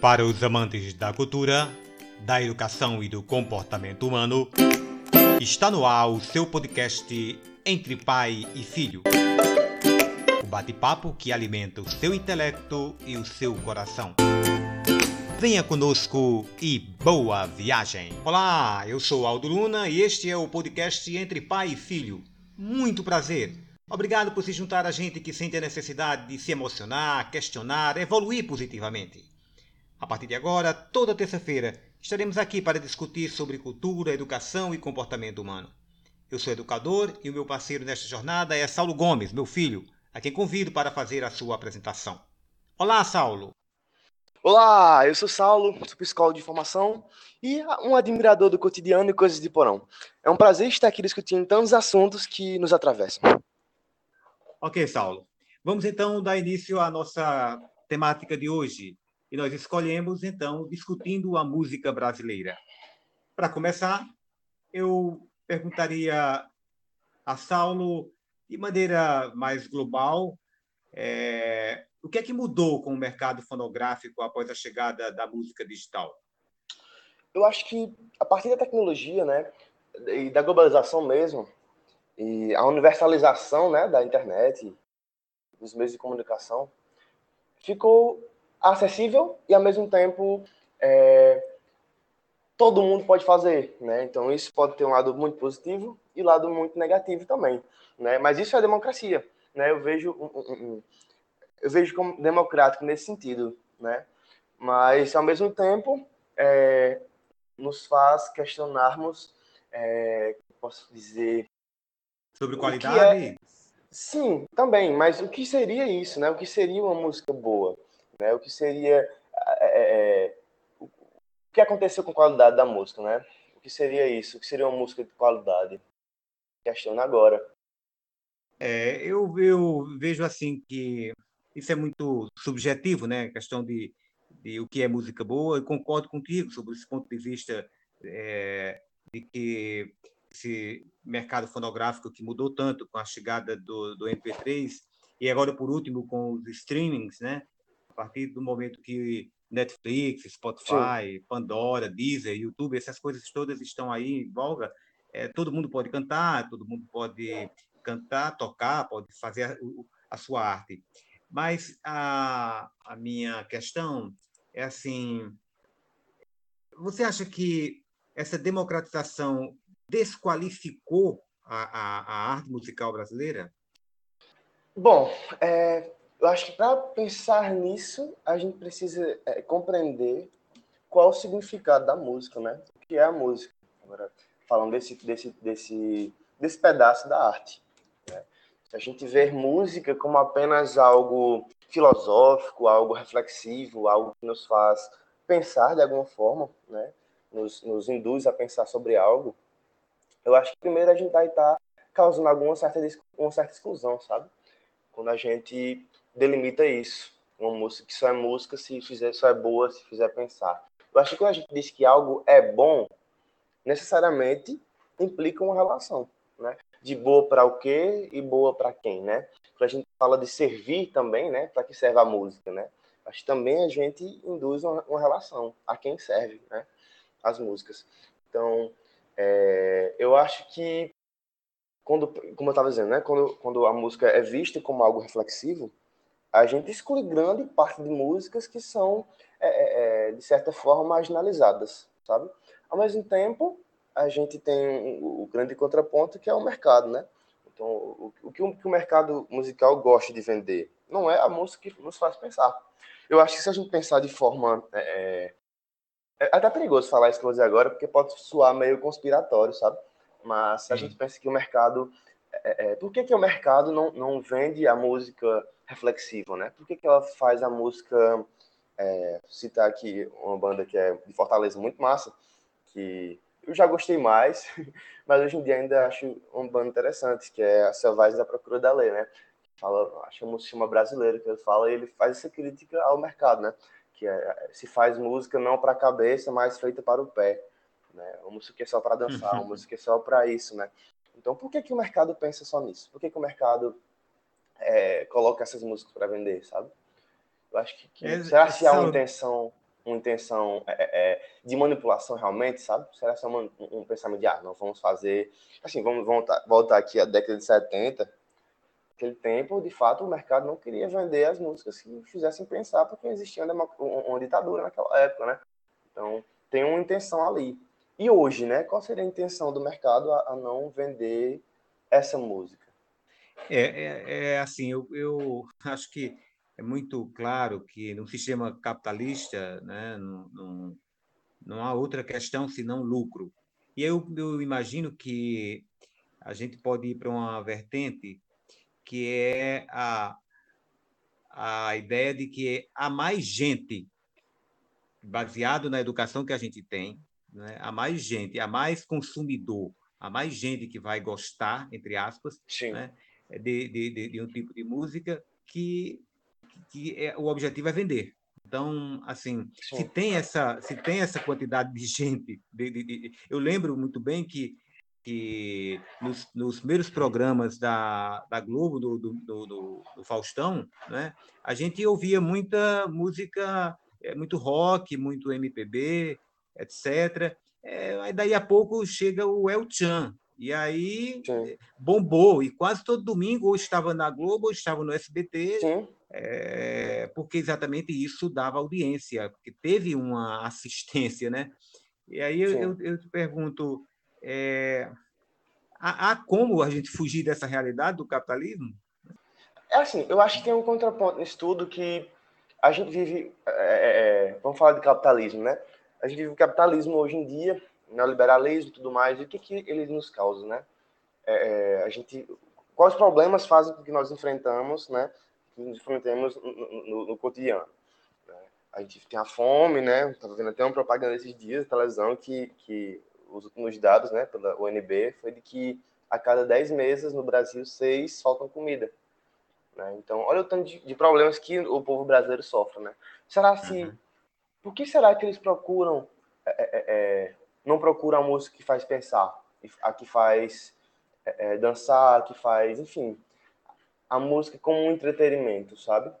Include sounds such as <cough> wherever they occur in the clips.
Para os amantes da cultura, da educação e do comportamento humano, está no ar o seu podcast Entre Pai e Filho. O bate-papo que alimenta o seu intelecto e o seu coração. Venha conosco e boa viagem! Olá, eu sou Aldo Luna e este é o podcast Entre Pai e Filho. Muito prazer! Obrigado por se juntar a gente que sente a necessidade de se emocionar, questionar, evoluir positivamente. A partir de agora, toda terça-feira, estaremos aqui para discutir sobre cultura, educação e comportamento humano. Eu sou educador e o meu parceiro nesta jornada é Saulo Gomes, meu filho, a quem convido para fazer a sua apresentação. Olá, Saulo! Olá, eu sou Saulo, sou psicólogo de formação e um admirador do cotidiano e coisas de porão. É um prazer estar aqui discutindo tantos assuntos que nos atravessam. Ok, Saulo. Vamos então dar início à nossa temática de hoje, e nós escolhemos, então, discutindo a música brasileira. Para começar, eu perguntaria a Saulo, de maneira mais global, é, o que é que mudou com o mercado fonográfico após a chegada da música digital? Eu acho que a partir da tecnologia, né, e da globalização mesmo, e a universalização, né, da internet, dos meios de comunicação, ficou acessível e ao mesmo tempo é, todo mundo pode fazer, né? Então isso pode ter um lado muito positivo e lado muito negativo também, né? Mas isso é democracia, né? Eu vejo eu vejo como democrático nesse sentido, né? Mas ao mesmo tempo é, nos faz questionarmos, é, posso dizer, sobre qualidade. É... Sim, também. Mas o que seria isso, né? O que seria uma música boa? Né? O que seria é, é, é, o que aconteceu com a qualidade da música, né? O que seria isso? O que seria uma música de qualidade? Questiona agora. É, eu, eu vejo assim que isso é muito subjetivo, né? A questão de, de o que é música boa. Eu concordo contigo sobre esse ponto de vista é, de que esse mercado fonográfico que mudou tanto com a chegada do, do MP3 e agora por último com os streamings, né? Partir do momento que Netflix, Spotify, Sim. Pandora, Deezer, YouTube, essas coisas todas estão aí em voga, é, todo mundo pode cantar, todo mundo pode cantar, tocar, pode fazer a, a sua arte. Mas a, a minha questão é assim: você acha que essa democratização desqualificou a, a, a arte musical brasileira? Bom, é, eu acho que para pensar nisso, a gente precisa é, compreender qual o significado da música, né? O que é a música? Agora, falando desse, desse, desse, desse pedaço da arte. Né? Se a gente ver música como apenas algo filosófico, algo reflexivo, algo que nos faz pensar de alguma forma, né? Nos, nos induz a pensar sobre algo, eu acho que primeiro a gente vai estar causando alguma certa, uma certa exclusão, sabe? Quando a gente delimita isso. Uma música que só é música se fizer, só é boa se fizer pensar. Eu acho que quando a gente diz que algo é bom, necessariamente implica uma relação, né? De boa para o quê e boa para quem, né? Quando a gente fala de servir também, né? Para que serve a música, né? Que também a gente induz uma, uma relação a quem serve, né? As músicas. Então, é, eu acho que quando, como eu estava dizendo, né? Quando, quando a música é vista como algo reflexivo, a gente exclui grande parte de músicas que são, é, é, é, de certa forma, marginalizadas, sabe? Ao mesmo tempo, a gente tem o grande contraponto que é o mercado, né? Então, o, o, que, o que o mercado musical gosta de vender não é a música que nos faz pensar. Eu acho que se a gente pensar de forma... É, é, é até perigoso falar isso que eu vou dizer agora, porque pode soar meio conspiratório, sabe? Mas se a gente pensa que o mercado... É, é, por que, que o mercado não, não vende a música reflexiva, né? Por que, que ela faz a música, é, citar aqui uma banda que é de Fortaleza muito massa, que eu já gostei mais, <laughs> mas hoje em dia ainda acho uma banda interessante, que é a Selvagens da Procura da Lei, né? Fala, acho uma música brasileira que ele fala e ele faz essa crítica ao mercado, né? Que é, se faz música não para a cabeça, mas feita para o pé, né? Uma música que é só para dançar, uma música que é só para isso, né? Então, por que, que o mercado pensa só nisso? Por que, que o mercado é, coloca essas músicas para vender, sabe? Eu acho que, que é, será se há uma intenção uma intenção é, é, de manipulação realmente, sabe? Será que é um, um pensamento de, ah, nós vamos fazer... Assim, vamos voltar, voltar aqui à década de 70, aquele tempo, de fato, o mercado não queria vender as músicas que fizessem pensar, porque existia uma, uma ditadura naquela época, né? Então, tem uma intenção ali. E hoje, né? Qual seria a intenção do mercado a, a não vender essa música? É, é, é assim, eu, eu <laughs> acho que é muito claro que no sistema capitalista né, não, não, há outra questão senão lucro. E eu, eu imagino que a gente pode ir para uma vertente que é a, a ideia de que há mais gente, baseado na educação que a gente tem, né? há mais gente, há mais consumidor, há mais gente que vai gostar, entre aspas, né? de, de, de, um tipo de música que que é, o objetivo é vender. Então, assim, se tem essa se tem essa quantidade de gente, de, eu lembro muito bem que que nos, nos primeiros programas da, da Globo, do, do, do, do, Faustão, né, a gente ouvia muita música, é, muito rock, muito MPB, etc. É, aí daí a pouco chega o El Chan, e aí Sim. bombou, e quase todo domingo ou estava na Globo ou estava no SBT, é, porque exatamente isso dava audiência, porque teve uma <laughs> assistência, né? E aí eu, eu, eu te pergunto, é, há, há como a gente fugir dessa realidade do capitalismo? É assim, eu acho que tem um contraponto nisso tudo que a gente vive, é, é, é vamos falar de capitalismo, né? A gente vive o capitalismo hoje em dia neoliberalismo e tudo mais, e o que, que ele nos causa, né? É, é, a gente, quais problemas fazem com que nós enfrentamos, né? Que nos enfrentemos no, no, no cotidiano. Né? A gente tem a fome, né? Estava vendo até uma propaganda esses dias, televisão, que, que os últimos dados, né, pela UNB, foi de que a cada 10 meses no Brasil, seis faltam comida. Né? Então, olha o tanto de, de, problemas que o povo brasileiro sofre, né? Será se... Uhum. Por que será que eles procuram é, é, é não procura a música que faz pensar, a que faz é, é, dançar, a que faz, enfim, a música como um entretenimento, sabe?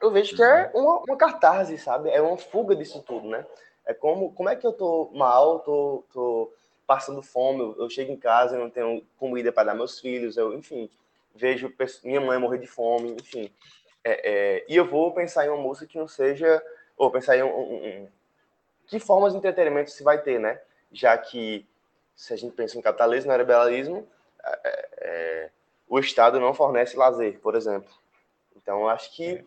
Eu vejo que é uhum. uma, uma catarse, sabe? É uma fuga disso tudo, né? É como, como é que eu tô mal, tô, tô passando fome, eu, eu chego em casa e não tenho comida para dar meus filhos, eu, enfim, vejo minha mãe morrer de fome, enfim. É, é, e eu vou pensar em uma música que não seja, ou pensar em um, um, que formas de entretenimento se vai ter, né? Já que, se a gente pensa em capitalismo, neoliberalismo, é, é, é, o Estado não fornece lazer, por exemplo. Então, eu acho que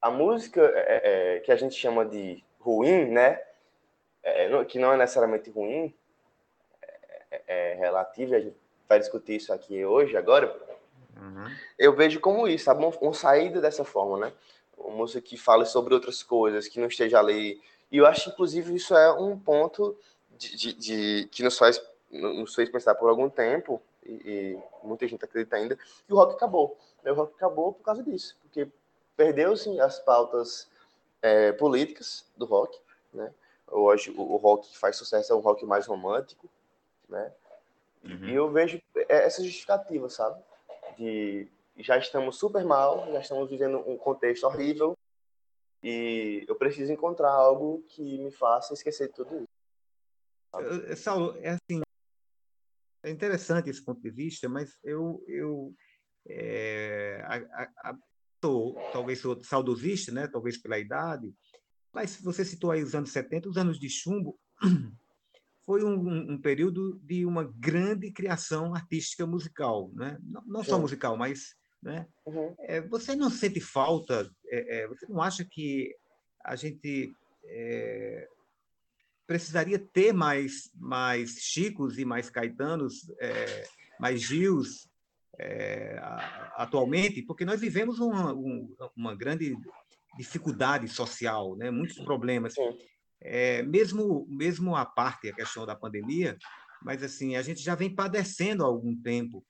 a música é, é que a gente chama de ruim, né? É, que não é necessariamente ruim, é, relativa, a gente vai discutir isso aqui hoje, agora. Uhum. Eu vejo como isso, sabe? Uma, uma saída dessa forma, né? Uma música que fale sobre outras coisas, que não esteja ali e eu acho, inclusive, isso é um ponto de, de, de que nos faz, nos fez pensar por algum tempo, e, e, muita gente acredita ainda, que o rock acabou. O rock acabou por causa disso, porque perdeu-se as pautas é, políticas do rock, né? Hoje o, o, rock que faz sucesso é um rock mais romântico, né? Uhum. E eu vejo essa justificativa, sabe? De já estamos super mal, já estamos vivendo um contexto horrível, e eu preciso encontrar algo que me faça esquecer de tudo isso. Saulo, é assim, é interessante esse ponto de vista, mas eu, eu é, a, a, sou, talvez sou saudosista, né? talvez pela idade, mas você citou aí os anos 70, os anos de chumbo, <clears throat> foi um, um período de uma grande criação artística musical, né? não, não só musical, mas né? Uhum. É, você não sente falta, é, é, você não acha que a gente é, precisaria ter mais, mais Chicos e mais Caetanos, é, mais Gils é, atualmente? Porque nós vivemos uma, uma grande dificuldade social, né? muitos problemas. mesmo, mesmo a parte, a questão da pandemia, mas assim a gente já vem padecendo há algum tempo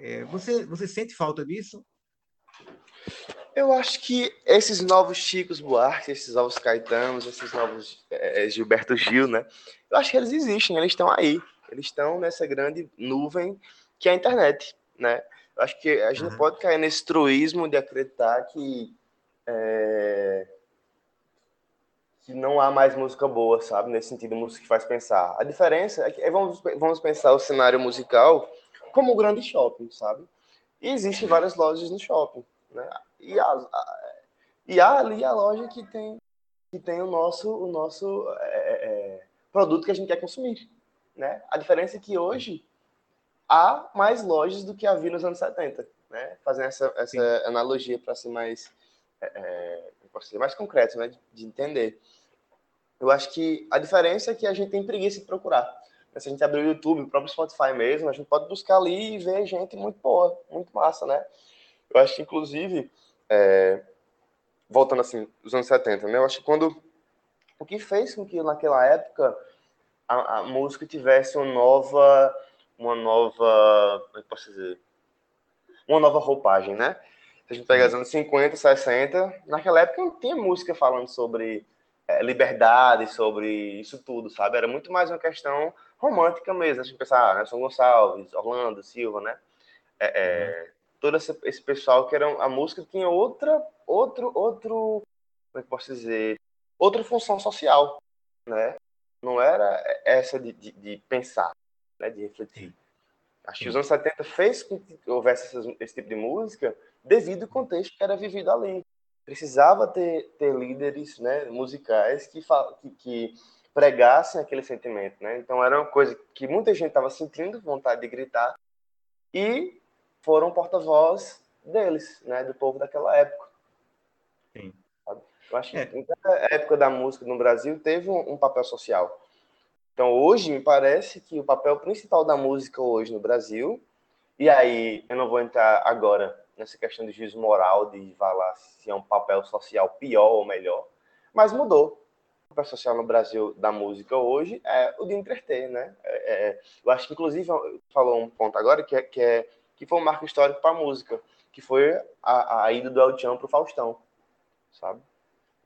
é, você, você sente falta disso? Eu acho que esses novos Chicos Buarque, esses novos Caetanos, esses novos é, Gilberto Gil, né? Eu acho que eles existem, eles estão aí. Eles estão nessa grande nuvem que é a internet, né? Eu acho que a gente uhum. não pode cair nesse truísmo de acreditar que, é, que não há mais música boa, sabe? Nesse sentido, música que faz pensar. A diferença é que é, vamos, vamos pensar o cenário musical como um grande shopping, sabe? E existem várias lojas no shopping, né? E, a, a, e há ali a loja que tem, que tem o nosso, o nosso é, é, é produto que a gente quer consumir, né? A diferença é que hoje há mais lojas do que havia nos anos 70, né? Fazendo essa, essa analogia para ser mais, é, é ser mais concreto, né? De, de entender. Eu acho que a diferença é que a gente tem preguiça de procurar. Se a gente abrir o YouTube, o próprio Spotify mesmo, a gente pode buscar ali e ver gente muito boa, muito massa, né? Eu acho que, inclusive, é, voltando assim, os anos 70, né? Eu acho que quando. O que fez com que naquela época a, a música tivesse uma nova. Uma nova. Como é que posso dizer? Uma nova roupagem, né? Se a gente pega os anos 50, 60, naquela época não tinha música falando sobre liberdade, sobre isso tudo, sabe? Era muito mais uma questão romântica mesmo. A gente pensar, ah, Nelson Gonçalves, Orlando, Silva, né? É, é, uhum. todo esse, esse, pessoal que era a música tinha outra, outro, outro, como é que posso dizer, outra função social, né? Não era essa de, de, de pensar, né? De refletir. Acho que os anos 70 fez com que houvesse esse, esse tipo de música devido ao contexto que era vivido ali. Precisava ter, ter líderes né, musicais que, que, que pregassem aquele sentimento, né? Então era uma coisa que muita gente estava sentindo vontade de gritar e foram porta-voz deles, né? Do povo daquela época. Sim. Eu acho que é. a época da música no Brasil teve um, um, papel social. Então hoje me parece que o papel principal da música hoje no Brasil e aí eu não vou entrar agora nessa questão de juízo moral de falar se é um papel social pior ou melhor, mas mudou papel social no Brasil da música hoje é o de entreter, né? É, é, eu acho que, inclusive, falou um ponto agora que é, que, é, que foi um marco histórico para a música, que foi a, a ida do El Chan para o Faustão, sabe?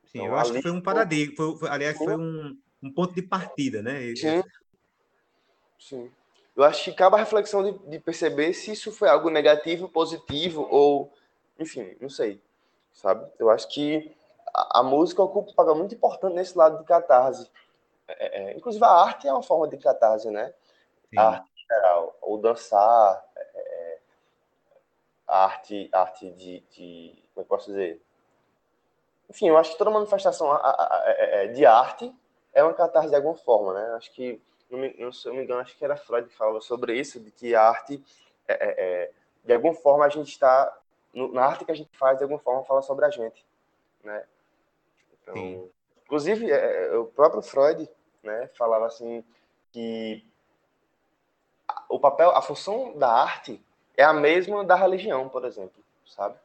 Sim, então, eu acho que foi um paradigma, foi, foi, aliás, foi um, um ponto de partida, né? Sim. Sim. Eu acho que cabe a reflexão de, de perceber se isso foi algo negativo, positivo ou, enfim, não sei, sabe? Eu acho que a, música ocupa um papel muito importante nesse lado de catarse. É, é, inclusive, a arte é uma forma de catarse, né? Sim. A arte geral, ou dançar, é, é a arte, arte de, de, Como é que posso dizer? Enfim, eu acho que toda manifestação é, é, de arte é uma catarse de alguma forma, né? Acho que, não me, não, se eu me engano, acho que era Freud que falava sobre isso, de que a arte, é, de alguma forma, a gente está. Na arte que a gente faz, de alguma forma, fala sobre a gente, né? Então, inclusive, é, é, o próprio Freud né, falava assim que o papel, a função da arte é a mesma da religião, por exemplo, sabe?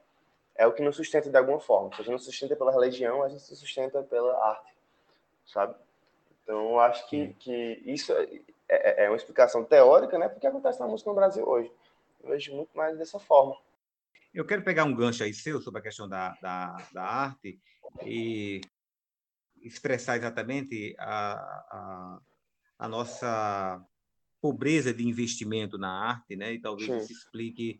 É o que nos sustenta de alguma forma. Se a gente não sustenta pela religião, a gente se sustenta pela arte, sabe? Então, acho que, que isso é, é, é, uma explicação teórica, né? Porque acontece na música no Brasil hoje. Eu vejo muito mais dessa forma. Eu quero pegar um gancho aí seu sobre a questão da, da, da arte e expressar exatamente a, a, a, nossa pobreza de investimento na arte, né? E talvez Sim. isso explique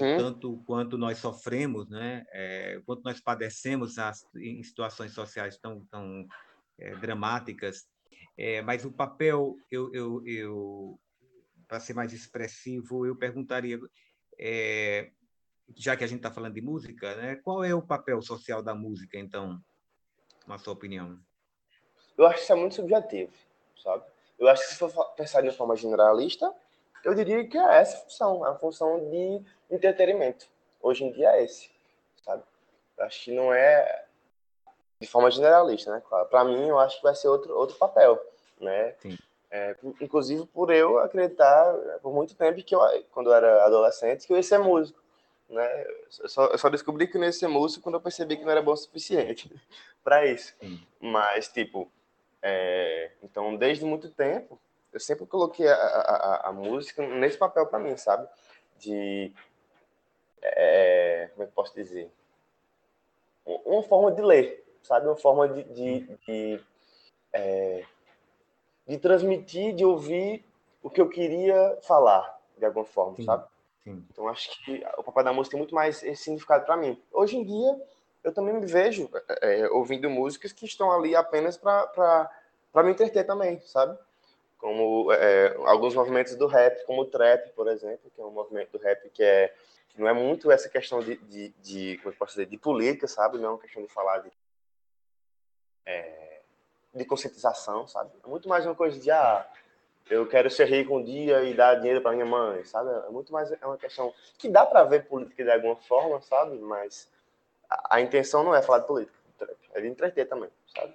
o tanto quanto nós sofremos, né? É, quanto nós padecemos as, em situações sociais tão, tão é, dramáticas. É, mas o papel, eu, eu, eu para ser mais expressivo, eu perguntaria é, já que a gente está falando de música, né, qual é o papel social da música, então, na sua opinião? Eu acho que isso é muito subjetivo, sabe? Eu acho que se for pensar de uma forma generalista, eu diria que é essa função, é a função de entretenimento. Hoje em dia é esse, sabe? Eu acho que não é de forma generalista, né? Claro. Para mim, eu acho que vai ser outro, outro papel, né? É, inclusive por eu acreditar por muito tempo que eu, quando eu era adolescente, que eu ia ser músico. Né? Eu, só, eu só descobri que não ia ser músico quando eu percebi que não era bom o suficiente <laughs> para isso. Sim. Mas, tipo, é, então, desde muito tempo, eu sempre coloquei a, a, a música nesse papel para mim, sabe? De. É, como é que posso dizer? Uma forma de ler, sabe? Uma forma de. de, de, é, de transmitir, de ouvir o que eu queria falar, de alguma forma, Sim. sabe? Sim. Então acho que o papel da música tem muito mais esse significado para mim. Hoje em dia, eu também me vejo é, é ouvindo músicas que estão ali apenas para me entreter também, sabe? Como é, alguns movimentos do rap, como o trap, por exemplo, que é um movimento do rap que é que não é muito essa questão de, de, de como eu posso dizer, de política, sabe? Não é uma questão de falar de, é, de conscientização, sabe? É muito mais uma coisa de, ah, eu quero ser rico um dia e dar dinheiro para minha mãe, sabe? É muito mais é uma questão que dá para ver política de alguma forma, sabe? Mas a, a, intenção não é falar de política, é de entreter também, sabe?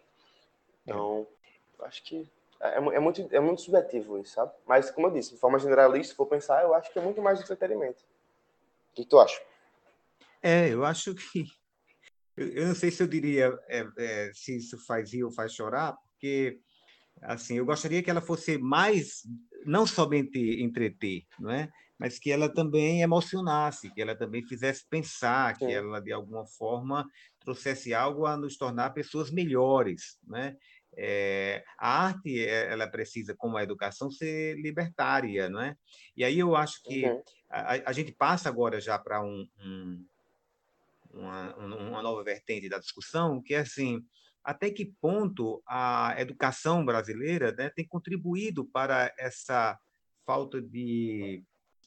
Então, eu acho que é, é, muito, é muito subjetivo isso, sabe? Mas, como eu disse, de forma generalista, se for pensar, eu acho que é muito mais entretenimento. O que tu acha? É, eu acho que. Eu, não sei se eu diria é, é, se isso faz rir ou faz chorar, porque assim eu gostaria que ela fosse mais não somente entreter, não é? Mas que ela também emocionasse, que ela também fizesse pensar, Sim. que ela de alguma forma trouxesse algo a nos tornar pessoas melhores, né? É, a arte é, ela precisa, como a educação, ser libertária, não é? E aí eu acho que uhum. a, a, gente passa agora já para um, um, uma, uma nova vertente da discussão, que é assim, até que ponto a educação brasileira né, tem contribuído para essa falta de,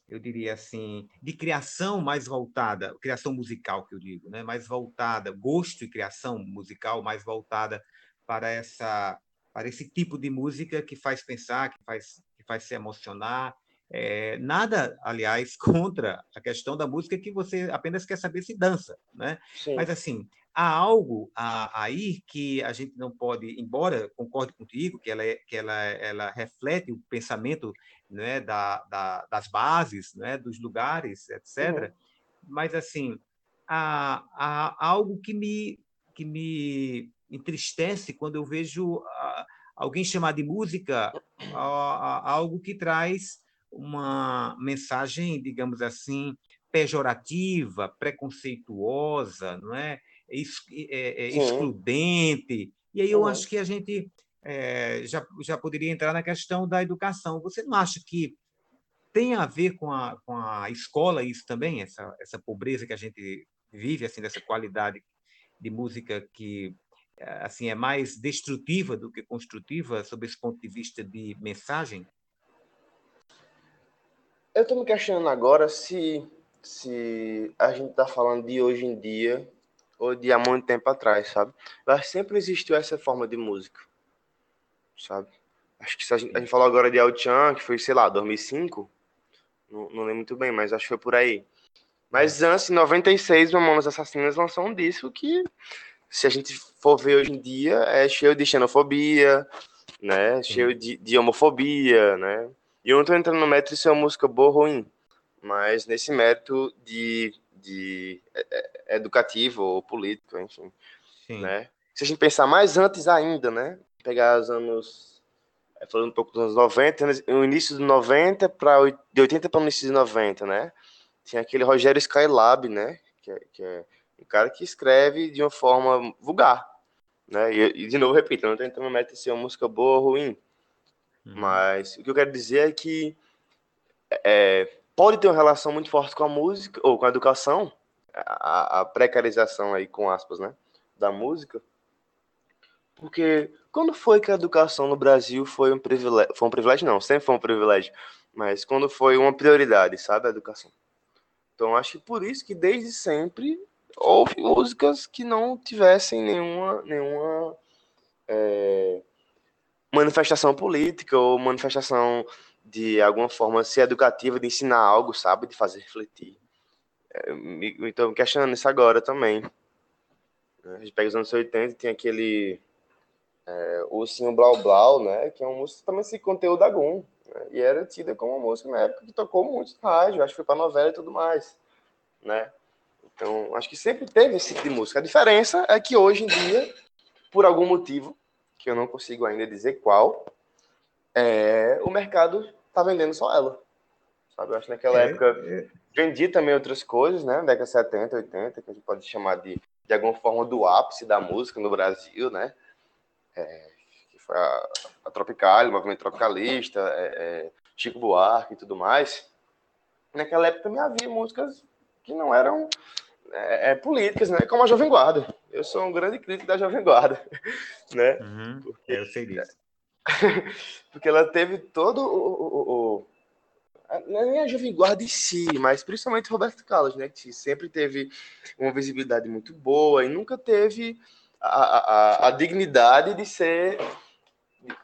eu diria assim, de criação mais voltada, criação musical que eu digo, né, mais voltada, gosto e criação musical mais voltada para essa para esse tipo de música que faz pensar, que faz que faz se emocionar. É, nada, aliás, <laughs> contra a questão da música que você apenas quer saber se dança, né? Sim. Mas assim há algo aí que a gente não pode, embora concorde contigo que ela é, que ela ela reflete o pensamento né da, da das bases, né dos lugares, etc. Uhum. Mas assim há, há algo que me que me entristece quando eu vejo uh, alguém chamar de música uh, algo que traz uma mensagem, digamos assim, pejorativa, preconceituosa, não é? Ex é, é excludente. E aí eu uhum. acho que a gente é, já, já poderia entrar na questão da educação. Você não acha que tem a ver com a, com a escola isso também, essa, essa pobreza que a gente vive, assim, dessa qualidade de música que assim é mais destrutiva do que construtiva sob esse ponto de vista de mensagem? Eu estou me questionando agora se se a gente está falando de hoje em dia ou de há muito tempo atrás, sabe? Mas sempre existiu essa forma de música, sabe? Acho que a gente, a gente falou agora de El Chan, que foi, sei lá, 2005, não, não lembro muito bem, mas acho que foi por aí. Mas antes, em 96, Mamonas Assassinas lançou um disco que se a gente for ver hoje em dia, é cheio de xenofobia, né? Cheio de, de homofobia, né? E eu não tô entrando no mérito se é uma música boa ou ruim, mas nesse mérito de, de é, é, educativo ou político, enfim, Sim. né? Se a gente pensar mais antes ainda, né? Pegar os anos é, falando um pouco dos anos 90, o início dos 90 para de 80 para o início dos 90, né? Tinha aquele Rogério Skylab, né? Que é, que é um cara que escreve de uma forma vulgar, né? E, e de novo, repito, eu não estou tentando meter se é uma música boa ou ruim, uhum. mas o que eu quero dizer é que é, pode ter uma relação muito forte com a música ou com a educação, a, a precarização aí com aspas, né, da música, porque quando foi que a educação no Brasil foi um privilégio? Foi um privilégio, não, sempre foi um privilégio, mas quando foi uma prioridade, sabe, a educação. Então, acho que por isso que desde sempre houve músicas que não tivessem nenhuma, nenhuma é, manifestação política ou manifestação de alguma forma ser educativa, de ensinar algo, sabe? De fazer refletir. Então, me questionando isso agora também. A gente pega os anos 80 tem aquele é, Ursinho Blau Blau, né? Que é uma música também sem conteúdo algum. Né, e era tida como uma música na época que tocou muito rádio, acho que foi para novela e tudo mais, né? Então, acho que sempre teve esse tipo de música. A diferença é que hoje em dia, por algum motivo, que eu não consigo ainda dizer qual, é, o mercado tá vendendo só ela. Sabe? Eu acho que naquela é, época é. vendi também outras coisas, né? Década 70, 80, que a gente pode chamar de, de alguma forma do ápice da música no Brasil, né? É, que foi a, a Tropical, o movimento tropicalista, é, é, Chico Buarque e tudo mais. Naquela época também havia músicas que não eram é, políticas, né? Como a Jovem Guarda. Eu sou um grande crítico da Jovem Guarda, <laughs> né? Uhum, Porque, eu sei disso. <laughs> Porque ela teve todo o, o, o não é nem a Jovem Guarda em si, mas principalmente Roberto Carlos, né? Que sempre teve uma visibilidade muito boa e nunca teve a, a, a dignidade de ser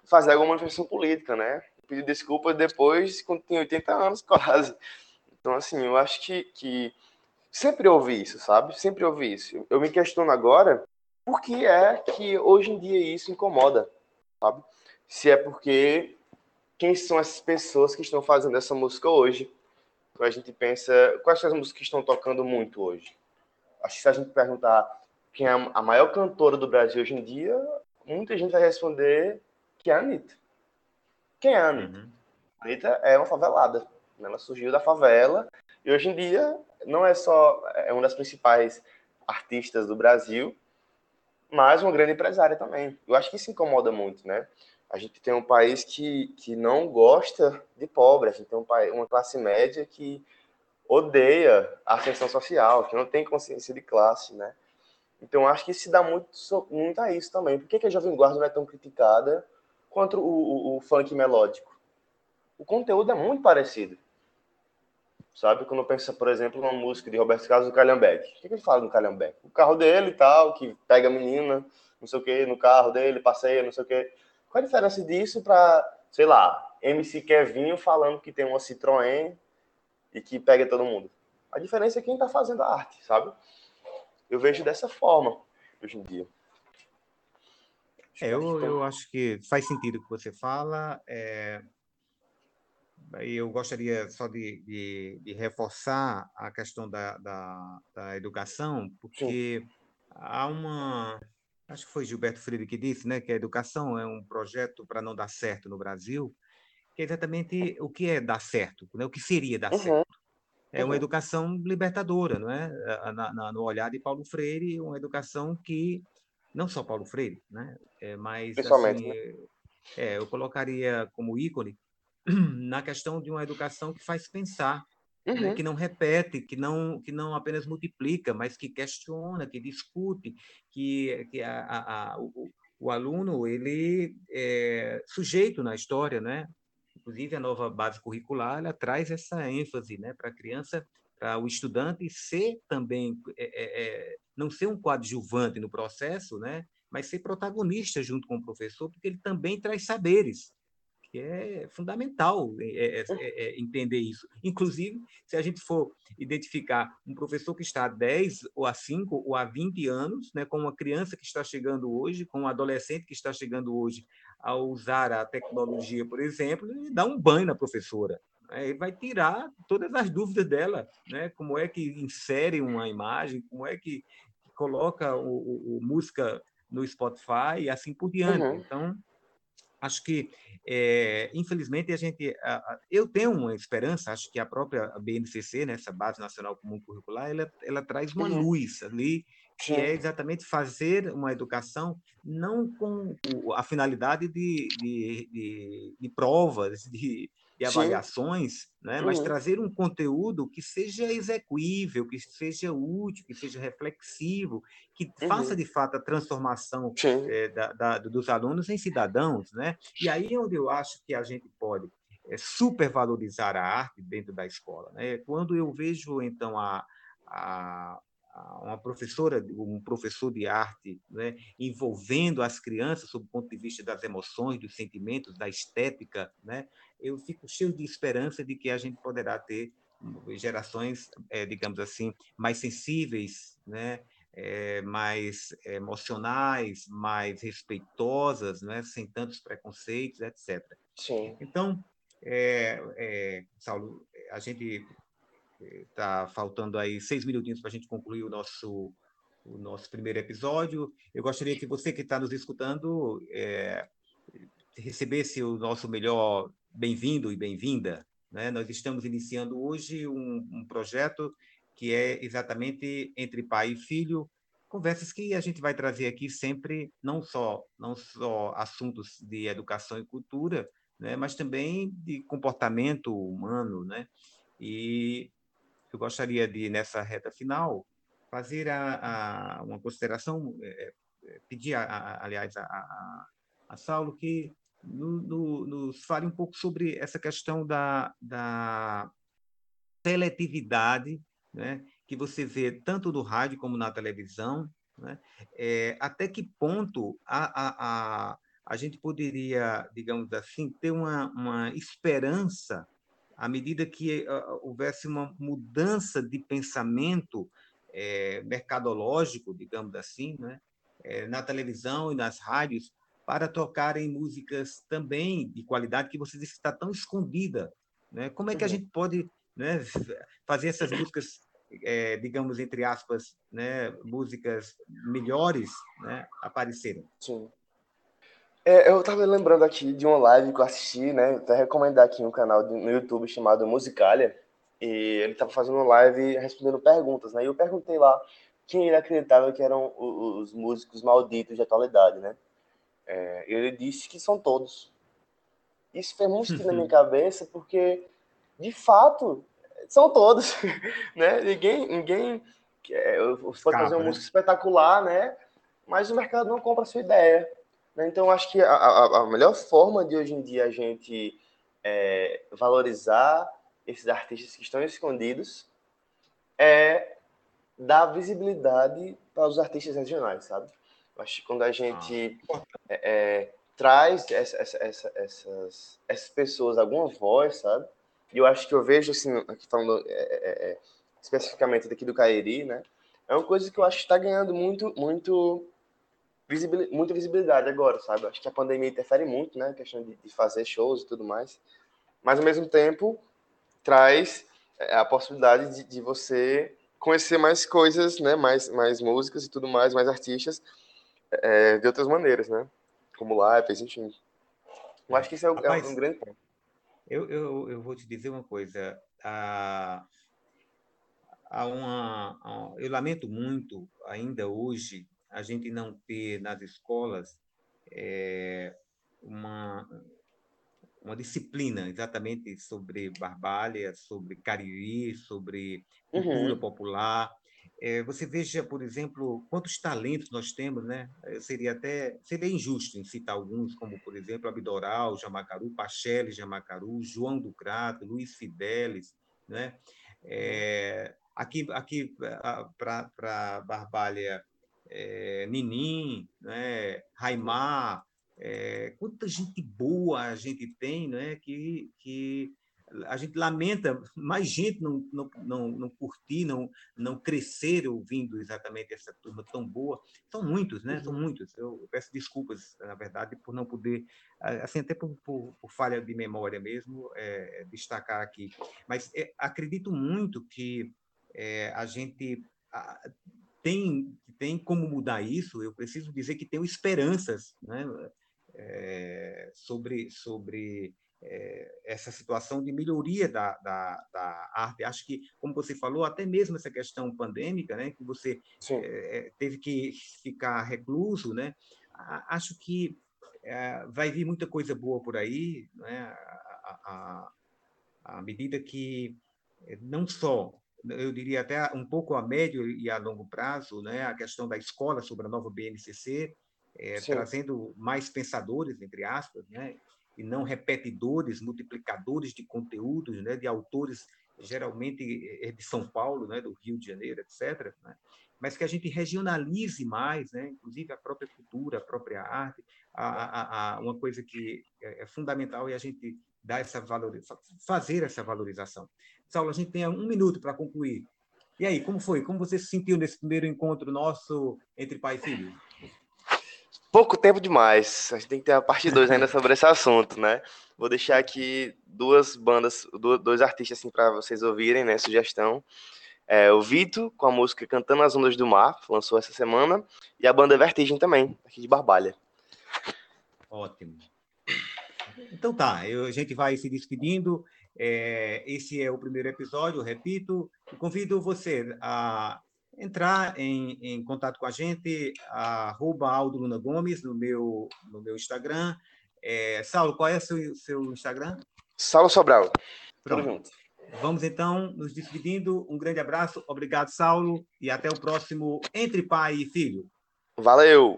fazer alguma manifestação política, né? Pedir desculpas depois, quando tem 80 anos <laughs> quase. Então, assim, eu acho que, que sempre ouvi isso, sabe? Sempre ouvi isso. Eu me questiono agora por que é que hoje em dia isso incomoda, sabe? Se é porque quem são essas pessoas que estão fazendo essa música hoje? Então a gente pensa, quais são as músicas que estão tocando muito hoje? Acho que se a gente perguntar quem é a maior cantora do Brasil hoje em dia, muita gente vai responder que é a Anitta. Quem é a Anitta? Uhum. A Anitta é uma favelada. Ela surgiu da favela e hoje em dia não é só é uma das principais artistas do Brasil, mas uma grande empresária também. Eu acho que isso incomoda muito, né? A gente tem um país que, que não gosta de pobre, a gente tem um, uma classe média que odeia a ascensão social, que não tem consciência de classe, né? Então, acho que se dá muito, muito a isso também. Por que, que a Jovem Guarda não é tão criticada quanto o, o, o funk melódico? O conteúdo é muito parecido. Sabe? Quando pensa, por exemplo, numa música de Roberto Carlos do Calhambeck. O que, que ele fala do Calhambeck? O carro dele e tal, que pega a menina, não sei o que, no carro dele, passeia, não sei o que. Qual a diferença disso para, sei lá, MC Kevinho falando que tem uma Citroën e que pega todo mundo? A diferença é quem está fazendo a arte, sabe? Eu vejo dessa forma hoje em dia. É, eu, eu acho que faz sentido o que você fala. É... Eu gostaria só de, de, de reforçar a questão da, da, da educação, porque Sim. há uma. Acho que foi Gilberto Freire que disse né, que a educação é um projeto para não dar certo no Brasil, que é exatamente o que é dar certo, né, o que seria dar uhum. certo é uma uhum. educação libertadora, não é? Na, na, no olhar de Paulo Freire, uma educação que não só Paulo Freire, né? É, mas assim, né? é, eu colocaria como ícone <clears throat> na questão de uma educação que faz pensar, né? uhum. né? que não repete, que não que não apenas multiplica, mas que questiona, que discute, que que a, a, a o, o, aluno ele é sujeito na história, né? Inclusive, a nova base curricular ela traz essa ênfase né, para a criança, para o estudante ser também, é, é, é, não ser um coadjuvante no processo, né, mas ser protagonista junto com o professor, porque ele também traz saberes que é fundamental é, é, é, é, entender isso. Inclusive, se a gente for identificar um professor que está há 10 ou há 5 ou há 20 anos, né, com uma criança que está chegando hoje, com um adolescente que está chegando hoje a usar a tecnologia, por exemplo, ele dá um banho na professora. Né, ele vai tirar todas as dúvidas dela, né? como é que insere uma imagem, como é que coloca o, o, o música no Spotify e assim por diante. Uhum. Então, acho que é, infelizmente, a gente, a, a, eu tenho uma esperança, acho que a própria BNCC, né, essa Base Nacional Comum Curricular, ela, ela traz uma uhum. luz ali, que é exatamente fazer uma educação não com a finalidade de, de, de, de provas, de, de avaliações, né? mas uhum. trazer um conteúdo que seja execuível, que seja útil, que seja reflexivo, que uhum. faça de fato a transformação é, da, da, dos alunos em cidadãos. Né? E aí é onde eu acho que a gente pode é, supervalorizar a arte dentro da escola. Né? Quando eu vejo, então, a, a, uma professora, um professor de arte, né, envolvendo as crianças sob o ponto de vista das emoções, dos sentimentos, da estética, né, eu fico cheio de esperança de que a gente poderá ter gerações, é, digamos assim, mais sensíveis, né, é, mais emocionais, mais respeitosas, né, sem tantos preconceitos, etc. Sim. Então, é, é, Saulo, a gente Está faltando aí seis minutinhos para a gente concluir o nosso, o nosso primeiro episódio. Eu gostaria que você que está nos escutando é, recebesse o nosso melhor bem-vindo e bem-vinda. Né? Nós estamos iniciando hoje um, um projeto que é exatamente entre pai e filho, conversas que a gente vai trazer aqui sempre não só não só assuntos de educação e cultura, né, mas também de comportamento humano, né? E eu gostaria de, nessa reta final, fazer a, a, uma consideração, é, é pedir, a, aliás, a, a, Saulo que no, no, nos fale um pouco sobre essa questão da, da seletividade né, que você vê tanto no rádio como na televisão, né, é, até que ponto a, a, a, a gente poderia, digamos assim, ter uma, uma esperança à medida que uh, houvesse uma mudança de pensamento é, mercadológico, digamos assim, né, é, na televisão e nas rádios, para tocarem músicas também de qualidade que você disse que está tão escondida. Né? Como é que a uhum. gente pode né, fazer essas músicas, é, digamos, entre aspas, né, músicas melhores né, aparecerem? Sim. É, eu estava lembrando aqui de uma live que eu assisti, né? Até recomendar aqui um canal no YouTube chamado Musicalia. E ele estava fazendo uma live respondendo perguntas, né? E eu perguntei lá quem ele acreditava que eram os músicos malditos de atualidade, né? É, ele disse que são todos. Isso fez muito na minha <laughs> cabeça, porque, de fato, são todos, <laughs> né? Ninguém, ninguém é, você pode fazer uma né? música espetacular, né? Mas o mercado não compra a sua ideia. Né? Então, acho que a, a, a, melhor forma de hoje em dia a gente é, valorizar esses artistas que estão escondidos é dar visibilidade para os artistas regionais, sabe? Acho que quando a gente ah, é, é, traz essa, essa, essa, essas, essas pessoas alguma voz, sabe? E eu acho que eu vejo, assim, aqui falando é, é, é especificamente daqui do Cairi, né? É uma coisa que eu acho que está ganhando muito, muito, visibilidade, muita visibilidade agora, sabe? Acho que a pandemia interfere muito, né? A questão de, de fazer shows e tudo mais. Mas, ao mesmo tempo, traz é, a possibilidade de, de você conhecer mais coisas, né? Mais, mais músicas e tudo mais, mais artistas é, de outras maneiras, né? Como lives, enfim. Eu acho que isso é, Rapaz, é um grande ponto. Eu, eu, eu vou te dizer uma coisa. Há, há uma, eu lamento muito, ainda hoje, a gente não ter nas escolas é, uma, uma disciplina exatamente sobre Barbalha, sobre Cariri, sobre cultura uhum. popular, é, você veja, por exemplo, quantos talentos nós temos, né? Eh, seria até seria injusto em citar alguns, como por exemplo Abdoral, Jamacaru, Pachele Jamacaru, João do Crato, Luiz Fidelis, né? É, aqui aqui para Barbalha, é, Ninim, né? Raimar, quanta gente boa a gente tem, né? Que que a gente lamenta mais gente não, não, não, não curtir, não, não crescer ouvindo exatamente essa turma tão boa. São muitos, né? São uhum. muitos. Eu peço desculpas, na verdade, por não poder, assim, até por, por, por falha de memória mesmo, é, destacar aqui. Mas é, acredito muito que é, a gente a, tem, tem como mudar isso. Eu preciso dizer que tenho esperanças, né? É, sobre, sobre é, essa situação de melhoria da, da, da, arte. Acho que, como você falou, até mesmo essa questão pandêmica, né, que você é, teve que ficar recluso, né, acho que é, vai vir muita coisa boa por aí, né, à, à medida que não só eu diria até um pouco a médio e a longo prazo, né, a questão da escola sobre a nova BNCC, é, trazendo mais pensadores, entre aspas, né, e não repetidores, multiplicadores de conteúdos, né, de autores geralmente é de São Paulo, né, do Rio de Janeiro, etc., né, mas que a gente regionalize mais, né, inclusive a própria cultura, a própria arte, a, a, a uma coisa que é, é fundamental é a gente dar essa valorização, fazer essa valorização. Saulo, a gente tem um minuto para concluir. E aí, como foi? Como você se sentiu nesse primeiro encontro nosso entre pai e filho? Pouco tempo demais. A gente tem que ter a parte 2 ainda sobre esse assunto, né? Vou deixar aqui duas bandas, dois artistas assim para vocês ouvirem, né? Sugestão. É, o Vito, com a música Cantando as Ondas do Mar, lançou essa semana, e a banda Vertigem também, aqui de Barbalha. Ótimo. Então tá, eu, a gente vai se despedindo. É, esse é o primeiro episódio, repito. convido você a entrar em, em contato com a gente, arroba Aldo Luna Gomes no meu, no meu Instagram. É, Saulo, qual é o seu, seu Instagram? Saulo Sobral. Pronto. Vamos então nos despedindo. Um grande abraço, obrigado, Saulo, e até o próximo Entre Pai e Filho. Valeu!